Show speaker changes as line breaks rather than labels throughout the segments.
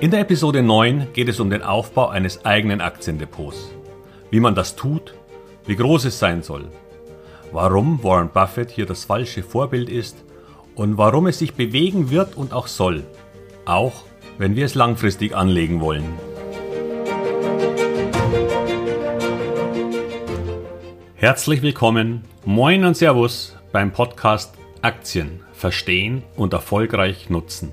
In der Episode 9 geht es um den Aufbau eines eigenen Aktiendepots. Wie man das tut, wie groß es sein soll, warum Warren Buffett hier das falsche Vorbild ist und warum es sich bewegen wird und auch soll, auch wenn wir es langfristig anlegen wollen. Herzlich willkommen, moin und Servus beim Podcast Aktien verstehen und erfolgreich nutzen.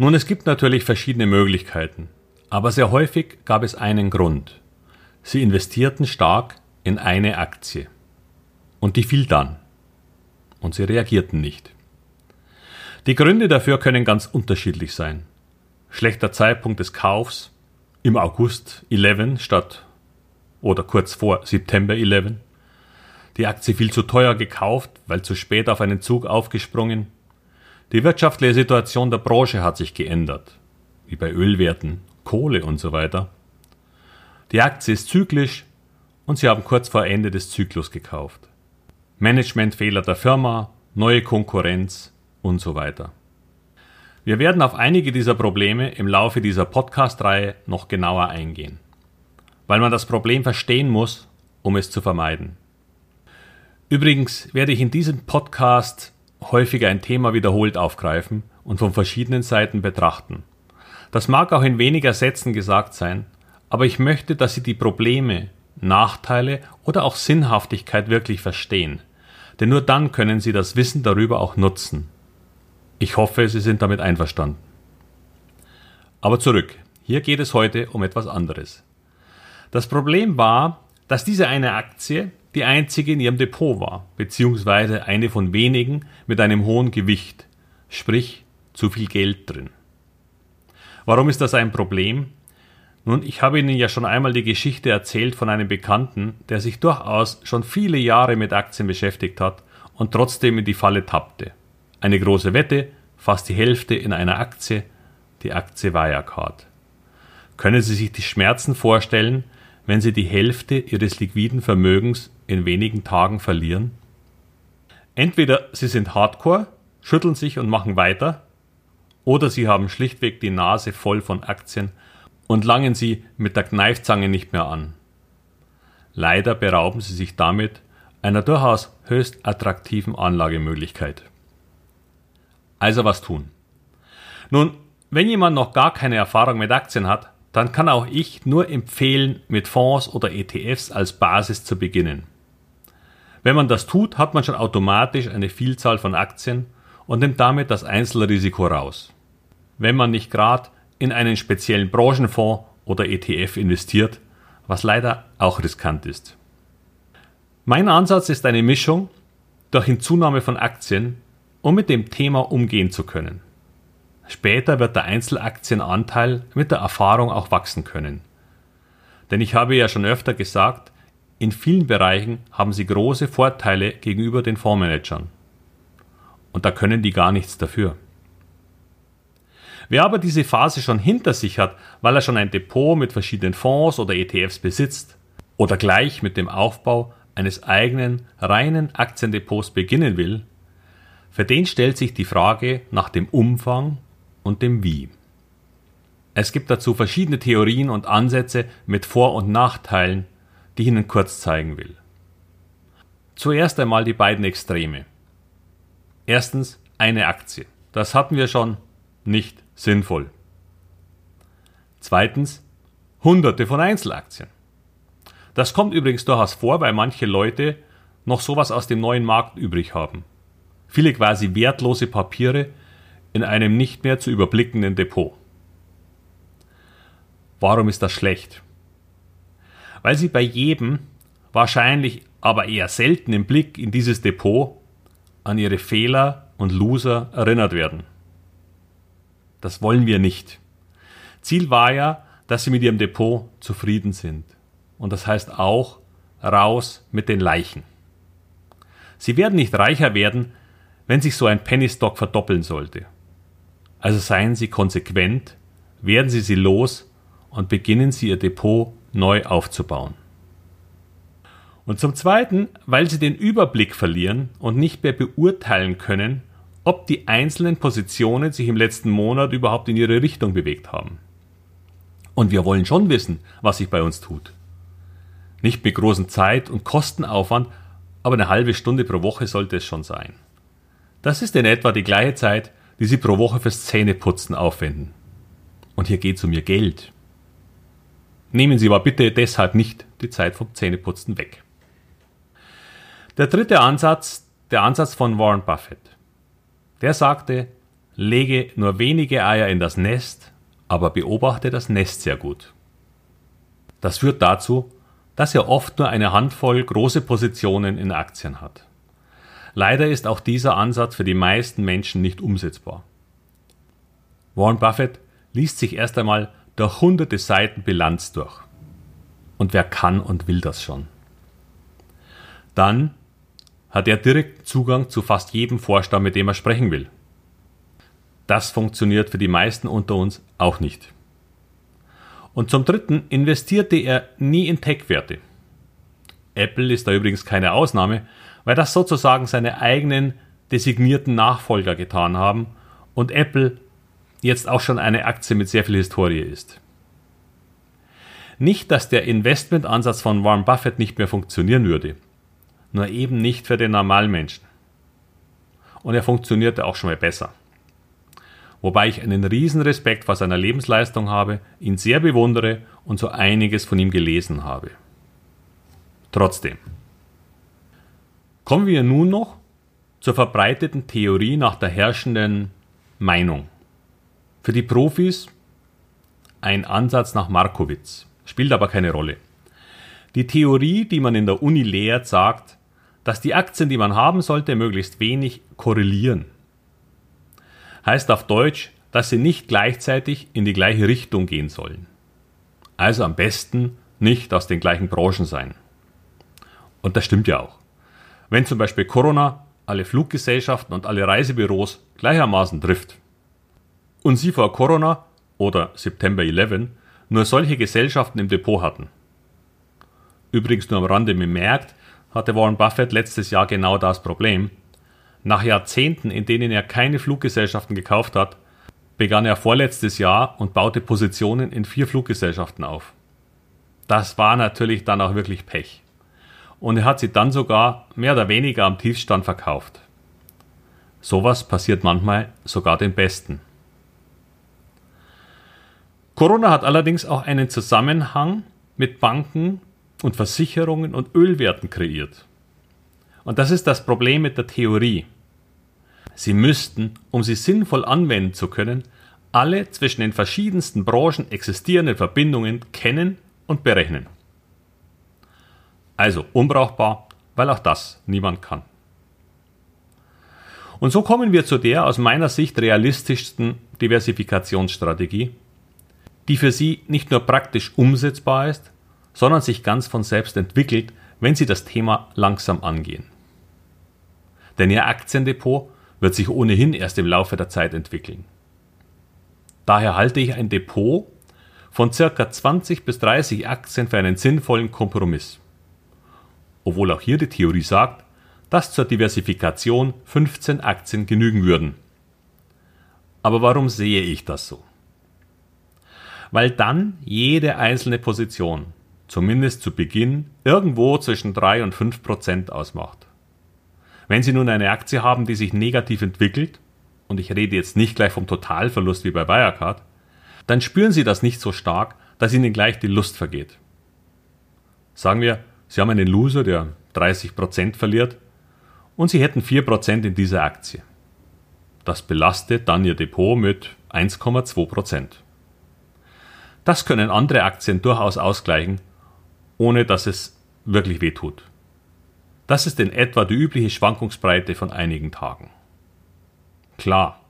Nun, es gibt natürlich verschiedene Möglichkeiten, aber sehr häufig gab es einen Grund. Sie investierten stark in eine Aktie. Und die fiel dann. Und sie reagierten nicht. Die Gründe dafür können ganz unterschiedlich sein. Schlechter Zeitpunkt des Kaufs im August 11 statt oder kurz vor September 11. Die Aktie viel zu teuer gekauft, weil zu spät auf einen Zug aufgesprungen die wirtschaftliche Situation der Branche hat sich geändert, wie bei Ölwerten, Kohle und so weiter. Die Aktie ist zyklisch und Sie haben kurz vor Ende des Zyklus gekauft. Managementfehler der Firma, neue Konkurrenz und so weiter. Wir werden auf einige dieser Probleme im Laufe dieser Podcast-Reihe noch genauer eingehen, weil man das Problem verstehen muss, um es zu vermeiden. Übrigens werde ich in diesem Podcast häufiger ein Thema wiederholt aufgreifen und von verschiedenen Seiten betrachten. Das mag auch in weniger Sätzen gesagt sein, aber ich möchte, dass Sie die Probleme, Nachteile oder auch Sinnhaftigkeit wirklich verstehen, denn nur dann können Sie das Wissen darüber auch nutzen. Ich hoffe, Sie sind damit einverstanden. Aber zurück, hier geht es heute um etwas anderes. Das Problem war, dass diese eine Aktie die einzige in ihrem Depot war, beziehungsweise eine von wenigen mit einem hohen Gewicht, sprich zu viel Geld drin. Warum ist das ein Problem? Nun, ich habe Ihnen ja schon einmal die Geschichte erzählt von einem Bekannten, der sich durchaus schon viele Jahre mit Aktien beschäftigt hat und trotzdem in die Falle tappte. Eine große Wette, fast die Hälfte in einer Aktie, die Aktie Wirecard. Können Sie sich die Schmerzen vorstellen, wenn Sie die Hälfte Ihres liquiden Vermögens in wenigen Tagen verlieren? Entweder Sie sind Hardcore, schütteln sich und machen weiter, oder Sie haben schlichtweg die Nase voll von Aktien und langen sie mit der Kneifzange nicht mehr an. Leider berauben Sie sich damit einer durchaus höchst attraktiven Anlagemöglichkeit. Also was tun? Nun, wenn jemand noch gar keine Erfahrung mit Aktien hat, dann kann auch ich nur empfehlen, mit Fonds oder ETFs als Basis zu beginnen. Wenn man das tut, hat man schon automatisch eine Vielzahl von Aktien und nimmt damit das Einzelrisiko raus. Wenn man nicht gerade in einen speziellen Branchenfonds oder ETF investiert, was leider auch riskant ist. Mein Ansatz ist eine Mischung durch Hinzunahme von Aktien, um mit dem Thema umgehen zu können. Später wird der Einzelaktienanteil mit der Erfahrung auch wachsen können. Denn ich habe ja schon öfter gesagt, in vielen Bereichen haben sie große Vorteile gegenüber den Fondsmanagern. Und da können die gar nichts dafür. Wer aber diese Phase schon hinter sich hat, weil er schon ein Depot mit verschiedenen Fonds oder ETFs besitzt oder gleich mit dem Aufbau eines eigenen reinen Aktiendepots beginnen will, für den stellt sich die Frage nach dem Umfang und dem Wie. Es gibt dazu verschiedene Theorien und Ansätze mit Vor- und Nachteilen, die ich Ihnen kurz zeigen will. Zuerst einmal die beiden Extreme. Erstens eine Aktie. Das hatten wir schon nicht sinnvoll. Zweitens hunderte von Einzelaktien. Das kommt übrigens durchaus vor, weil manche Leute noch sowas aus dem neuen Markt übrig haben. Viele quasi wertlose Papiere in einem nicht mehr zu überblickenden Depot. Warum ist das schlecht? Weil sie bei jedem, wahrscheinlich aber eher selten im Blick in dieses Depot, an ihre Fehler und Loser erinnert werden. Das wollen wir nicht. Ziel war ja, dass Sie mit Ihrem Depot zufrieden sind. Und das heißt auch, raus mit den Leichen. Sie werden nicht reicher werden, wenn sich so ein Penny Stock verdoppeln sollte. Also seien Sie konsequent, werden Sie sie los und beginnen Sie Ihr Depot neu aufzubauen. Und zum Zweiten, weil Sie den Überblick verlieren und nicht mehr beurteilen können, ob die einzelnen Positionen sich im letzten Monat überhaupt in ihre Richtung bewegt haben. Und wir wollen schon wissen, was sich bei uns tut. Nicht mit großem Zeit- und Kostenaufwand, aber eine halbe Stunde pro Woche sollte es schon sein. Das ist in etwa die gleiche Zeit, die Sie pro Woche fürs Zähneputzen aufwenden. Und hier geht es um Ihr Geld. Nehmen Sie aber bitte deshalb nicht die Zeit vom Zähneputzen weg. Der dritte Ansatz, der Ansatz von Warren Buffett. Der sagte, lege nur wenige Eier in das Nest, aber beobachte das Nest sehr gut. Das führt dazu, dass er oft nur eine Handvoll große Positionen in Aktien hat. Leider ist auch dieser Ansatz für die meisten Menschen nicht umsetzbar. Warren Buffett liest sich erst einmal durch hunderte Seiten Bilanz durch. Und wer kann und will das schon? Dann hat er direkt Zugang zu fast jedem Vorstand, mit dem er sprechen will. Das funktioniert für die meisten unter uns auch nicht. Und zum Dritten investierte er nie in Tech-Werte. Apple ist da übrigens keine Ausnahme, weil das sozusagen seine eigenen designierten Nachfolger getan haben und Apple jetzt auch schon eine Aktie mit sehr viel Historie ist. Nicht, dass der Investmentansatz von Warren Buffett nicht mehr funktionieren würde, nur eben nicht für den Normalmenschen. Und er funktionierte auch schon mal besser. Wobei ich einen riesen Respekt vor seiner Lebensleistung habe, ihn sehr bewundere und so einiges von ihm gelesen habe. Trotzdem. Kommen wir nun noch zur verbreiteten Theorie nach der herrschenden Meinung. Für die Profis ein Ansatz nach Markowitz, spielt aber keine Rolle. Die Theorie, die man in der Uni lehrt, sagt, dass die Aktien, die man haben sollte, möglichst wenig korrelieren. Heißt auf Deutsch, dass sie nicht gleichzeitig in die gleiche Richtung gehen sollen. Also am besten nicht aus den gleichen Branchen sein. Und das stimmt ja auch. Wenn zum Beispiel Corona alle Fluggesellschaften und alle Reisebüros gleichermaßen trifft, und sie vor Corona oder September 11 nur solche Gesellschaften im Depot hatten. Übrigens nur am Rande bemerkt, hatte Warren Buffett letztes Jahr genau das Problem. Nach Jahrzehnten, in denen er keine Fluggesellschaften gekauft hat, begann er vorletztes Jahr und baute Positionen in vier Fluggesellschaften auf. Das war natürlich dann auch wirklich Pech. Und er hat sie dann sogar mehr oder weniger am Tiefstand verkauft. Sowas passiert manchmal sogar den Besten. Corona hat allerdings auch einen Zusammenhang mit Banken und Versicherungen und Ölwerten kreiert. Und das ist das Problem mit der Theorie. Sie müssten, um sie sinnvoll anwenden zu können, alle zwischen den verschiedensten Branchen existierenden Verbindungen kennen und berechnen. Also unbrauchbar, weil auch das niemand kann. Und so kommen wir zu der aus meiner Sicht realistischsten Diversifikationsstrategie, die für Sie nicht nur praktisch umsetzbar ist, sondern sich ganz von selbst entwickelt, wenn Sie das Thema langsam angehen. Denn Ihr Aktiendepot wird sich ohnehin erst im Laufe der Zeit entwickeln. Daher halte ich ein Depot von circa 20 bis 30 Aktien für einen sinnvollen Kompromiss. Obwohl auch hier die Theorie sagt, dass zur Diversifikation 15 Aktien genügen würden. Aber warum sehe ich das so? Weil dann jede einzelne Position, zumindest zu Beginn, irgendwo zwischen 3 und 5 Prozent ausmacht. Wenn Sie nun eine Aktie haben, die sich negativ entwickelt, und ich rede jetzt nicht gleich vom Totalverlust wie bei Wirecard, dann spüren Sie das nicht so stark, dass Ihnen gleich die Lust vergeht. Sagen wir, Sie haben einen Loser, der 30 Prozent verliert und Sie hätten 4% in dieser Aktie. Das belastet dann Ihr Depot mit 1,2%. Das können andere Aktien durchaus ausgleichen, ohne dass es wirklich wehtut. Das ist in etwa die übliche Schwankungsbreite von einigen Tagen. Klar,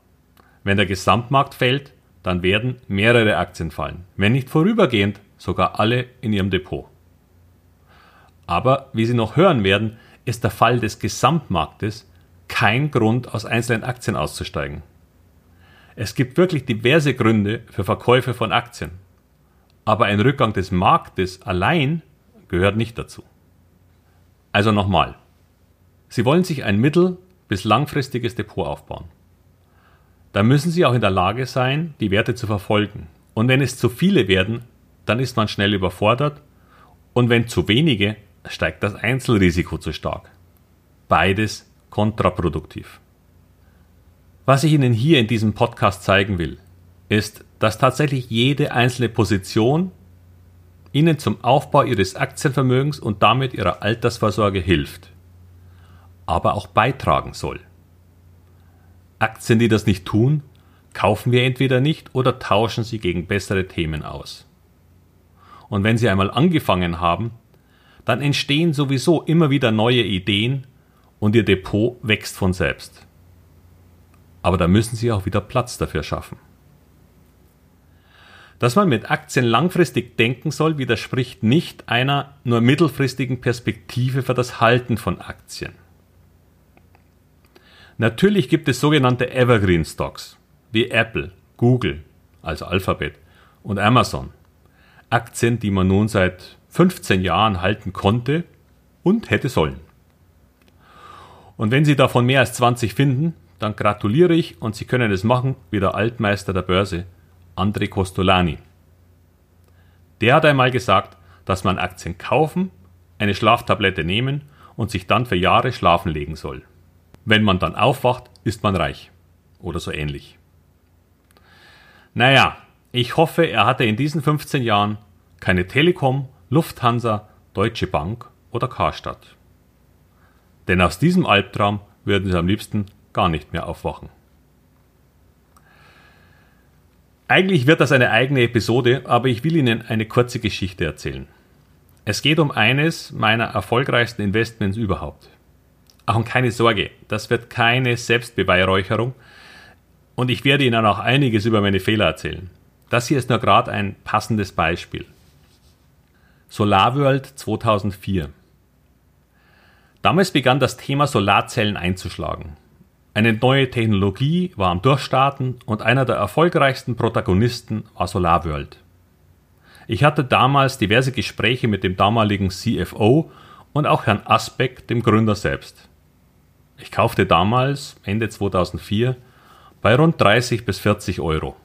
wenn der Gesamtmarkt fällt, dann werden mehrere Aktien fallen, wenn nicht vorübergehend sogar alle in Ihrem Depot. Aber wie Sie noch hören werden, ist der Fall des Gesamtmarktes kein Grund, aus einzelnen Aktien auszusteigen. Es gibt wirklich diverse Gründe für Verkäufe von Aktien. Aber ein Rückgang des Marktes allein gehört nicht dazu. Also nochmal. Sie wollen sich ein mittel- bis langfristiges Depot aufbauen. Da müssen Sie auch in der Lage sein, die Werte zu verfolgen. Und wenn es zu viele werden, dann ist man schnell überfordert. Und wenn zu wenige, steigt das Einzelrisiko zu stark. Beides kontraproduktiv. Was ich Ihnen hier in diesem Podcast zeigen will, ist, dass tatsächlich jede einzelne Position Ihnen zum Aufbau Ihres Aktienvermögens und damit Ihrer Altersvorsorge hilft, aber auch beitragen soll. Aktien, die das nicht tun, kaufen wir entweder nicht oder tauschen sie gegen bessere Themen aus. Und wenn Sie einmal angefangen haben, dann entstehen sowieso immer wieder neue Ideen und Ihr Depot wächst von selbst. Aber da müssen Sie auch wieder Platz dafür schaffen. Dass man mit Aktien langfristig denken soll, widerspricht nicht einer nur mittelfristigen Perspektive für das Halten von Aktien. Natürlich gibt es sogenannte Evergreen Stocks wie Apple, Google, also Alphabet und Amazon. Aktien, die man nun seit 15 Jahren halten konnte und hätte sollen. Und wenn Sie davon mehr als 20 finden, dann gratuliere ich und Sie können es machen wie der Altmeister der Börse, André Costolani. Der hat einmal gesagt, dass man Aktien kaufen, eine Schlaftablette nehmen und sich dann für Jahre schlafen legen soll. Wenn man dann aufwacht, ist man reich. Oder so ähnlich. Naja, ich hoffe, er hatte in diesen 15 Jahren keine Telekom, Lufthansa, Deutsche Bank oder Karstadt. Denn aus diesem Albtraum würden sie am liebsten gar nicht mehr aufwachen. Eigentlich wird das eine eigene Episode, aber ich will Ihnen eine kurze Geschichte erzählen. Es geht um eines meiner erfolgreichsten Investments überhaupt. Und keine Sorge, das wird keine Selbstbeweihräucherung und ich werde Ihnen auch einiges über meine Fehler erzählen. Das hier ist nur gerade ein passendes Beispiel. SolarWorld 2004. Damals begann das Thema Solarzellen einzuschlagen. Eine neue Technologie war am Durchstarten und einer der erfolgreichsten Protagonisten war SolarWorld. Ich hatte damals diverse Gespräche mit dem damaligen CFO und auch Herrn Asbeck, dem Gründer selbst. Ich kaufte damals, Ende 2004, bei rund 30 bis 40 Euro,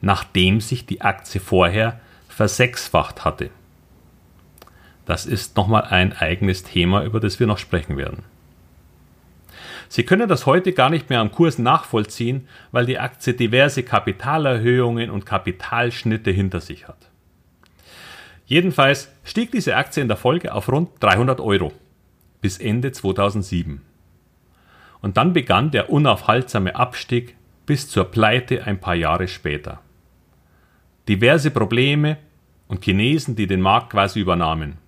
nachdem sich die Aktie vorher versechsfacht hatte. Das ist nochmal ein eigenes Thema, über das wir noch sprechen werden. Sie können das heute gar nicht mehr am Kurs nachvollziehen, weil die Aktie diverse Kapitalerhöhungen und Kapitalschnitte hinter sich hat. Jedenfalls stieg diese Aktie in der Folge auf rund 300 Euro bis Ende 2007. Und dann begann der unaufhaltsame Abstieg bis zur Pleite ein paar Jahre später. Diverse Probleme und Chinesen, die den Markt quasi übernahmen.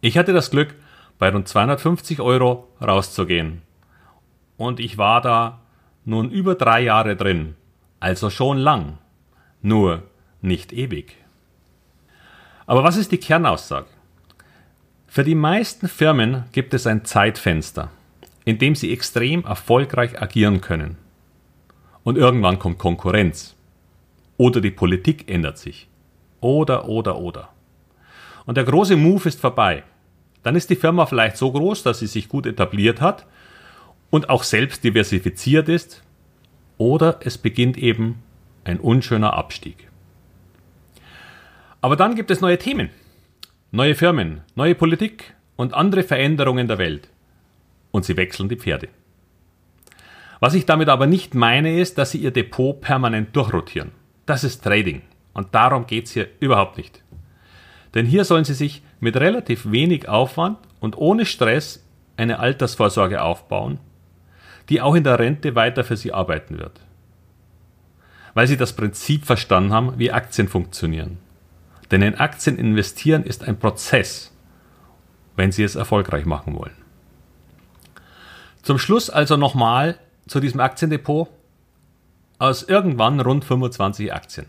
Ich hatte das Glück, bei rund 250 Euro rauszugehen. Und ich war da nun über drei Jahre drin, also schon lang, nur nicht ewig. Aber was ist die Kernaussage? Für die meisten Firmen gibt es ein Zeitfenster, in dem sie extrem erfolgreich agieren können. Und irgendwann kommt Konkurrenz. Oder die Politik ändert sich. Oder, oder, oder. Und der große Move ist vorbei. Dann ist die Firma vielleicht so groß, dass sie sich gut etabliert hat und auch selbst diversifiziert ist. Oder es beginnt eben ein unschöner Abstieg. Aber dann gibt es neue Themen, neue Firmen, neue Politik und andere Veränderungen der Welt. Und sie wechseln die Pferde. Was ich damit aber nicht meine, ist, dass sie ihr Depot permanent durchrotieren. Das ist Trading. Und darum geht es hier überhaupt nicht. Denn hier sollen Sie sich mit relativ wenig Aufwand und ohne Stress eine Altersvorsorge aufbauen, die auch in der Rente weiter für Sie arbeiten wird. Weil Sie das Prinzip verstanden haben, wie Aktien funktionieren. Denn in Aktien investieren ist ein Prozess, wenn Sie es erfolgreich machen wollen. Zum Schluss also nochmal zu diesem Aktiendepot. aus irgendwann rund 25 Aktien.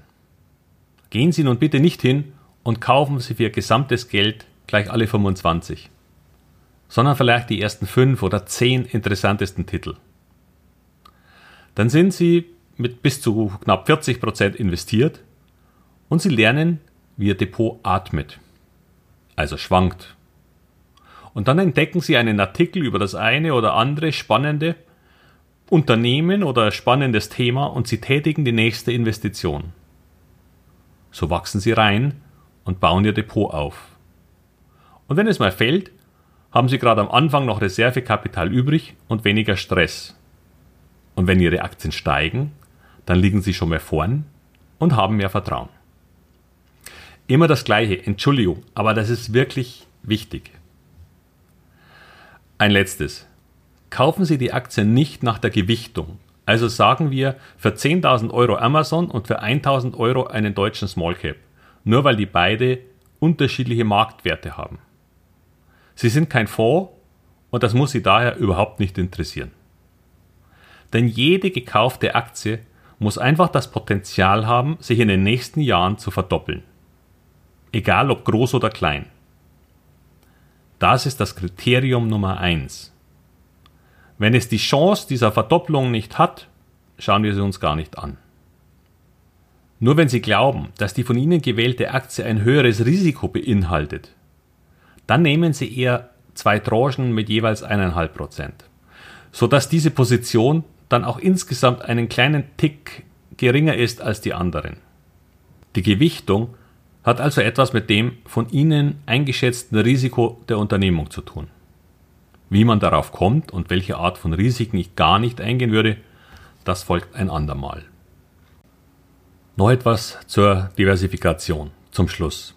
Gehen Sie nun bitte nicht hin und kaufen Sie für Ihr gesamtes Geld gleich alle 25, sondern vielleicht die ersten fünf oder zehn interessantesten Titel. Dann sind Sie mit bis zu knapp 40 Prozent investiert und Sie lernen, wie Ihr Depot atmet, also schwankt. Und dann entdecken Sie einen Artikel über das eine oder andere spannende Unternehmen oder spannendes Thema und Sie tätigen die nächste Investition. So wachsen Sie rein und bauen Ihr Depot auf. Und wenn es mal fällt, haben Sie gerade am Anfang noch Reservekapital übrig und weniger Stress. Und wenn Ihre Aktien steigen, dann liegen Sie schon mehr vorn und haben mehr Vertrauen. Immer das Gleiche, Entschuldigung, aber das ist wirklich wichtig. Ein letztes. Kaufen Sie die Aktien nicht nach der Gewichtung. Also sagen wir für 10.000 Euro Amazon und für 1.000 Euro einen deutschen Small Cap. Nur weil die beide unterschiedliche Marktwerte haben. Sie sind kein Fonds und das muss Sie daher überhaupt nicht interessieren. Denn jede gekaufte Aktie muss einfach das Potenzial haben, sich in den nächsten Jahren zu verdoppeln. Egal ob groß oder klein. Das ist das Kriterium Nummer eins. Wenn es die Chance dieser Verdopplung nicht hat, schauen wir sie uns gar nicht an. Nur wenn Sie glauben, dass die von Ihnen gewählte Aktie ein höheres Risiko beinhaltet, dann nehmen Sie eher zwei Tranchen mit jeweils 1,5 Prozent, sodass diese Position dann auch insgesamt einen kleinen Tick geringer ist als die anderen. Die Gewichtung hat also etwas mit dem von Ihnen eingeschätzten Risiko der Unternehmung zu tun. Wie man darauf kommt und welche Art von Risiken ich gar nicht eingehen würde, das folgt ein andermal. Noch etwas zur Diversifikation zum Schluss.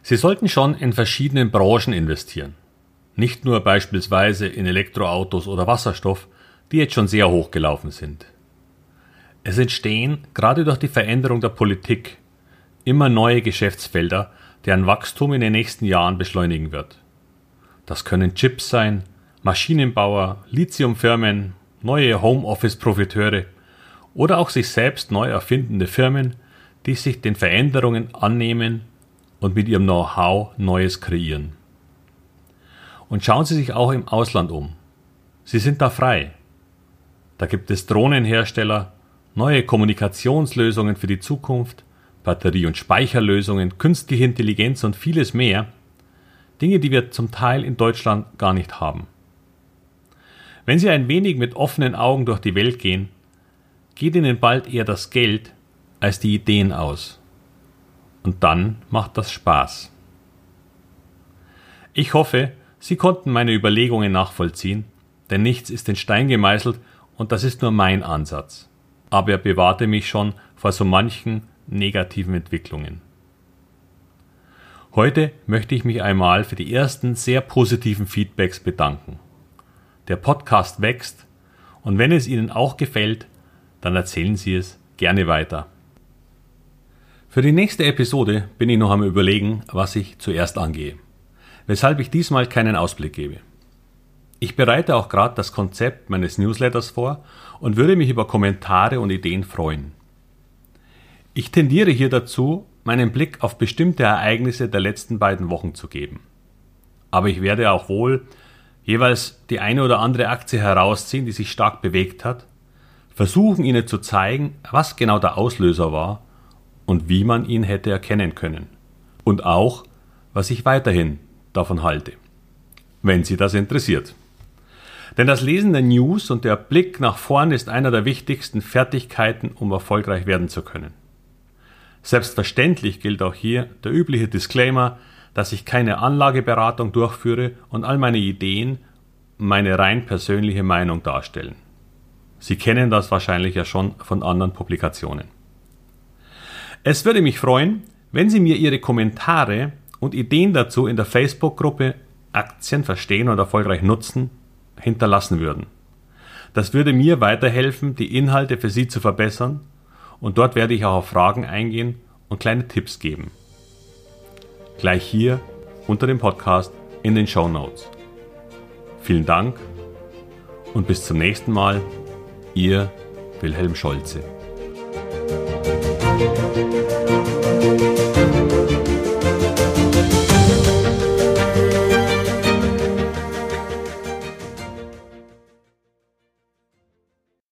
Sie sollten schon in verschiedenen Branchen investieren. Nicht nur beispielsweise in Elektroautos oder Wasserstoff, die jetzt schon sehr hoch gelaufen sind. Es entstehen, gerade durch die Veränderung der Politik, immer neue Geschäftsfelder, deren Wachstum in den nächsten Jahren beschleunigen wird. Das können Chips sein, Maschinenbauer, Lithiumfirmen, neue Homeoffice-Profiteure oder auch sich selbst neu erfindende Firmen, die sich den Veränderungen annehmen und mit ihrem Know-how Neues kreieren. Und schauen Sie sich auch im Ausland um. Sie sind da frei. Da gibt es Drohnenhersteller, neue Kommunikationslösungen für die Zukunft, Batterie- und Speicherlösungen, künstliche Intelligenz und vieles mehr. Dinge, die wir zum Teil in Deutschland gar nicht haben. Wenn Sie ein wenig mit offenen Augen durch die Welt gehen, geht Ihnen bald eher das Geld als die Ideen aus. Und dann macht das Spaß. Ich hoffe, Sie konnten meine Überlegungen nachvollziehen, denn nichts ist in Stein gemeißelt und das ist nur mein Ansatz. Aber er bewahrte mich schon vor so manchen negativen Entwicklungen. Heute möchte ich mich einmal für die ersten sehr positiven Feedbacks bedanken. Der Podcast wächst und wenn es Ihnen auch gefällt, dann erzählen Sie es gerne weiter. Für die nächste Episode bin ich noch am Überlegen, was ich zuerst angehe, weshalb ich diesmal keinen Ausblick gebe. Ich bereite auch gerade das Konzept meines Newsletters vor und würde mich über Kommentare und Ideen freuen. Ich tendiere hier dazu, meinen Blick auf bestimmte Ereignisse der letzten beiden Wochen zu geben. Aber ich werde auch wohl jeweils die eine oder andere Aktie herausziehen, die sich stark bewegt hat, versuchen Ihnen zu zeigen, was genau der Auslöser war und wie man ihn hätte erkennen können. Und auch, was ich weiterhin davon halte, wenn Sie das interessiert. Denn das Lesen der News und der Blick nach vorn ist einer der wichtigsten Fertigkeiten, um erfolgreich werden zu können. Selbstverständlich gilt auch hier der übliche Disclaimer, dass ich keine Anlageberatung durchführe und all meine Ideen meine rein persönliche Meinung darstellen. Sie kennen das wahrscheinlich ja schon von anderen Publikationen. Es würde mich freuen, wenn Sie mir Ihre Kommentare und Ideen dazu in der Facebook-Gruppe Aktien verstehen und erfolgreich nutzen hinterlassen würden. Das würde mir weiterhelfen, die Inhalte für Sie zu verbessern und dort werde ich auch auf Fragen eingehen und kleine Tipps geben. Gleich hier unter dem Podcast in den Show Notes. Vielen Dank und bis zum nächsten Mal, Ihr Wilhelm Scholze.